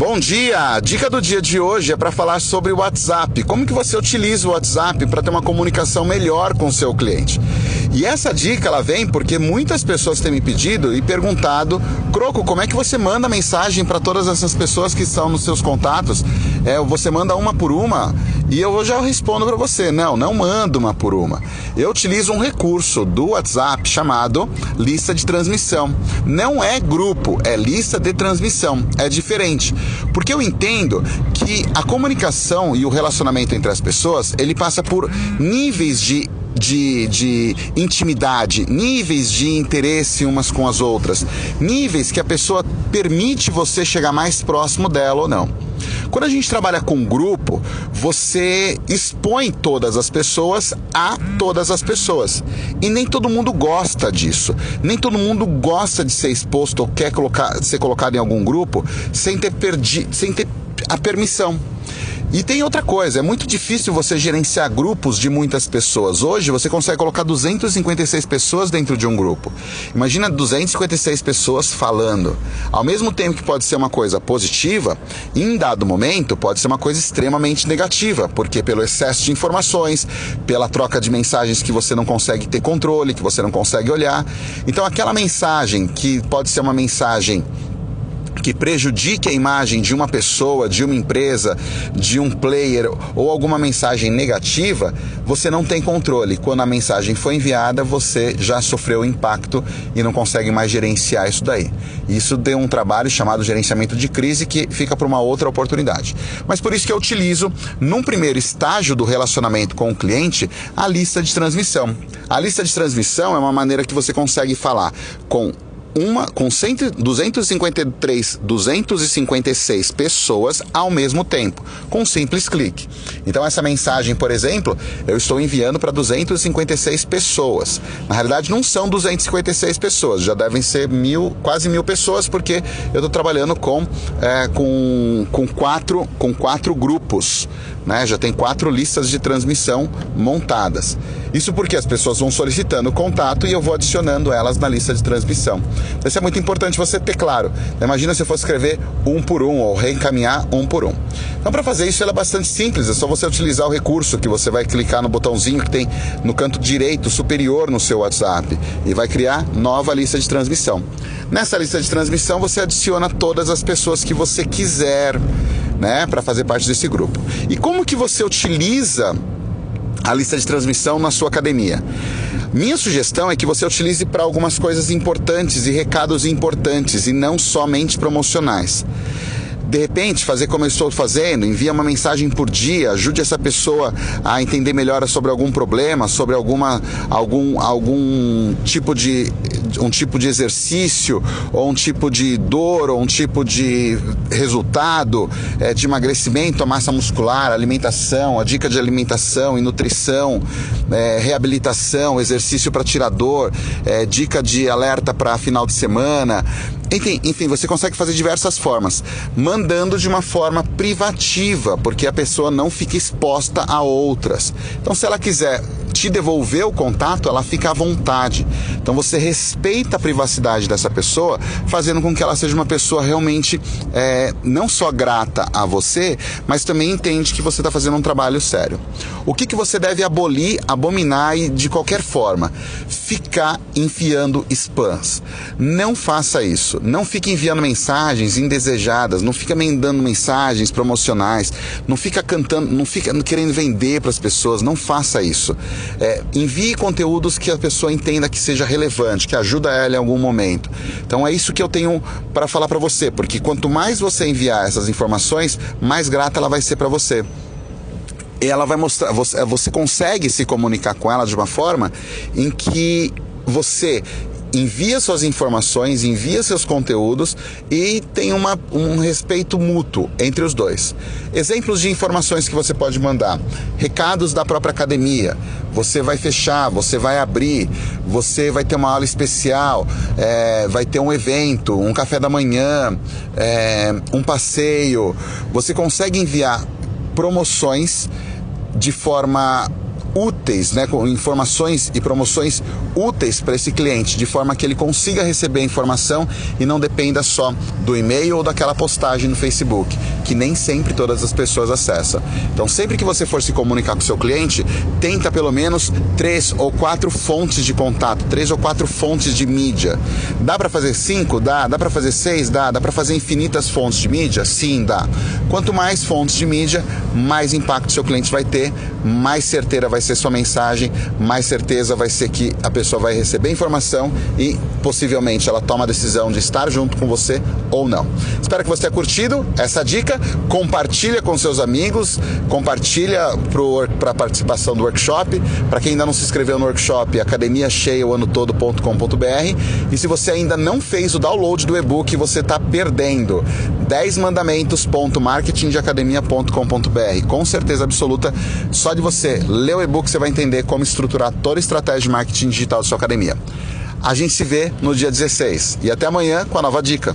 Bom dia! Dica do dia de hoje é para falar sobre o WhatsApp. Como que você utiliza o WhatsApp para ter uma comunicação melhor com o seu cliente? E essa dica ela vem porque muitas pessoas têm me pedido e perguntado, Croco, como é que você manda mensagem para todas essas pessoas que estão nos seus contatos? É, você manda uma por uma? E eu já respondo para você, não, não mando uma por uma. Eu utilizo um recurso do WhatsApp chamado lista de transmissão. Não é grupo, é lista de transmissão. É diferente. Porque eu entendo que a comunicação e o relacionamento entre as pessoas, ele passa por níveis de de, de, intimidade, níveis de interesse umas com as outras, níveis que a pessoa permite você chegar mais próximo dela ou não. Quando a gente trabalha com grupo, você expõe todas as pessoas a todas as pessoas. E nem todo mundo gosta disso. Nem todo mundo gosta de ser exposto ou quer colocar, ser colocado em algum grupo sem ter, perdi, sem ter a permissão. E tem outra coisa, é muito difícil você gerenciar grupos de muitas pessoas. Hoje você consegue colocar 256 pessoas dentro de um grupo. Imagina 256 pessoas falando. Ao mesmo tempo que pode ser uma coisa positiva, em dado momento pode ser uma coisa extremamente negativa, porque pelo excesso de informações, pela troca de mensagens que você não consegue ter controle, que você não consegue olhar. Então aquela mensagem que pode ser uma mensagem que prejudique a imagem de uma pessoa, de uma empresa, de um player ou alguma mensagem negativa, você não tem controle. Quando a mensagem foi enviada, você já sofreu o impacto e não consegue mais gerenciar isso daí. Isso deu um trabalho chamado gerenciamento de crise que fica para uma outra oportunidade. Mas por isso que eu utilizo, num primeiro estágio do relacionamento com o cliente, a lista de transmissão. A lista de transmissão é uma maneira que você consegue falar com uma com 100, 253, 256 pessoas ao mesmo tempo, com um simples clique. Então essa mensagem, por exemplo, eu estou enviando para 256 pessoas. Na realidade, não são 256 pessoas, já devem ser mil, quase mil pessoas, porque eu estou trabalhando com, é, com, com, quatro, com quatro grupos. Né? Já tem quatro listas de transmissão montadas. Isso porque as pessoas vão solicitando contato e eu vou adicionando elas na lista de transmissão. Isso é muito importante você ter claro. Imagina se eu fosse escrever um por um ou reencaminhar um por um. Então, para fazer isso, é bastante simples. É só você utilizar o recurso que você vai clicar no botãozinho que tem no canto direito superior no seu WhatsApp e vai criar nova lista de transmissão. Nessa lista de transmissão, você adiciona todas as pessoas que você quiser, né, para fazer parte desse grupo. E como que você utiliza a lista de transmissão na sua academia. Minha sugestão é que você utilize para algumas coisas importantes e recados importantes e não somente promocionais de repente, fazer como eu estou fazendo, envia uma mensagem por dia, ajude essa pessoa a entender melhor sobre algum problema, sobre alguma, algum, algum tipo de um tipo de exercício, ou um tipo de dor, ou um tipo de resultado é, de emagrecimento, a massa muscular, alimentação, a dica de alimentação e nutrição, é, reabilitação, exercício para tirar dor, é, dica de alerta para final de semana, enfim, enfim, você consegue fazer diversas formas, mandando de uma forma privativa, porque a pessoa não fica exposta a outras. Então, se ela quiser te devolver o contato, ela fica à vontade. Então você respeita a privacidade dessa pessoa, fazendo com que ela seja uma pessoa realmente é, não só grata a você, mas também entende que você está fazendo um trabalho sério. O que, que você deve abolir, abominar e de qualquer forma? Ficar enfiando spams. Não faça isso. Não fique enviando mensagens indesejadas, não fica mandando mensagens promocionais, não fica cantando, não fica querendo vender para as pessoas, não faça isso. É, envie conteúdos que a pessoa entenda que seja relevante, que ajuda ela em algum momento. Então é isso que eu tenho para falar para você, porque quanto mais você enviar essas informações, mais grata ela vai ser para você e ela vai mostrar, você, você consegue se comunicar com ela de uma forma em que você envia suas informações, envia seus conteúdos e tem uma, um respeito mútuo entre os dois. Exemplos de informações que você pode mandar: recados da própria academia. Você vai fechar, você vai abrir, você vai ter uma aula especial, é, vai ter um evento, um café da manhã, é, um passeio. Você consegue enviar promoções de forma úteis, né, com informações e promoções úteis para esse cliente, de forma que ele consiga receber a informação e não dependa só do e-mail ou daquela postagem no Facebook, que nem sempre todas as pessoas acessam. Então, sempre que você for se comunicar com seu cliente, tenta pelo menos três ou quatro fontes de contato, três ou quatro fontes de mídia. Dá para fazer cinco? Dá. Dá para fazer seis? Dá. Dá para fazer infinitas fontes de mídia? Sim, dá. Quanto mais fontes de mídia, mais impacto seu cliente vai ter, mais certeira vai ser sua mensagem, mais certeza vai ser que a pessoa vai receber informação e possivelmente ela toma a decisão de estar junto com você ou não. Espero que você tenha curtido essa dica. Compartilha com seus amigos, compartilha para a participação do workshop. Para quem ainda não se inscreveu no workshop, academia cheia o ano todo.com.br. E se você ainda não fez o download do e-book, você está perdendo. 10 mandamentos.marketingdeacademia.com.br. Com certeza absoluta, só de você ler o e-book você vai entender como estruturar toda a estratégia de marketing digital da sua academia. A gente se vê no dia 16 e até amanhã com a nova dica.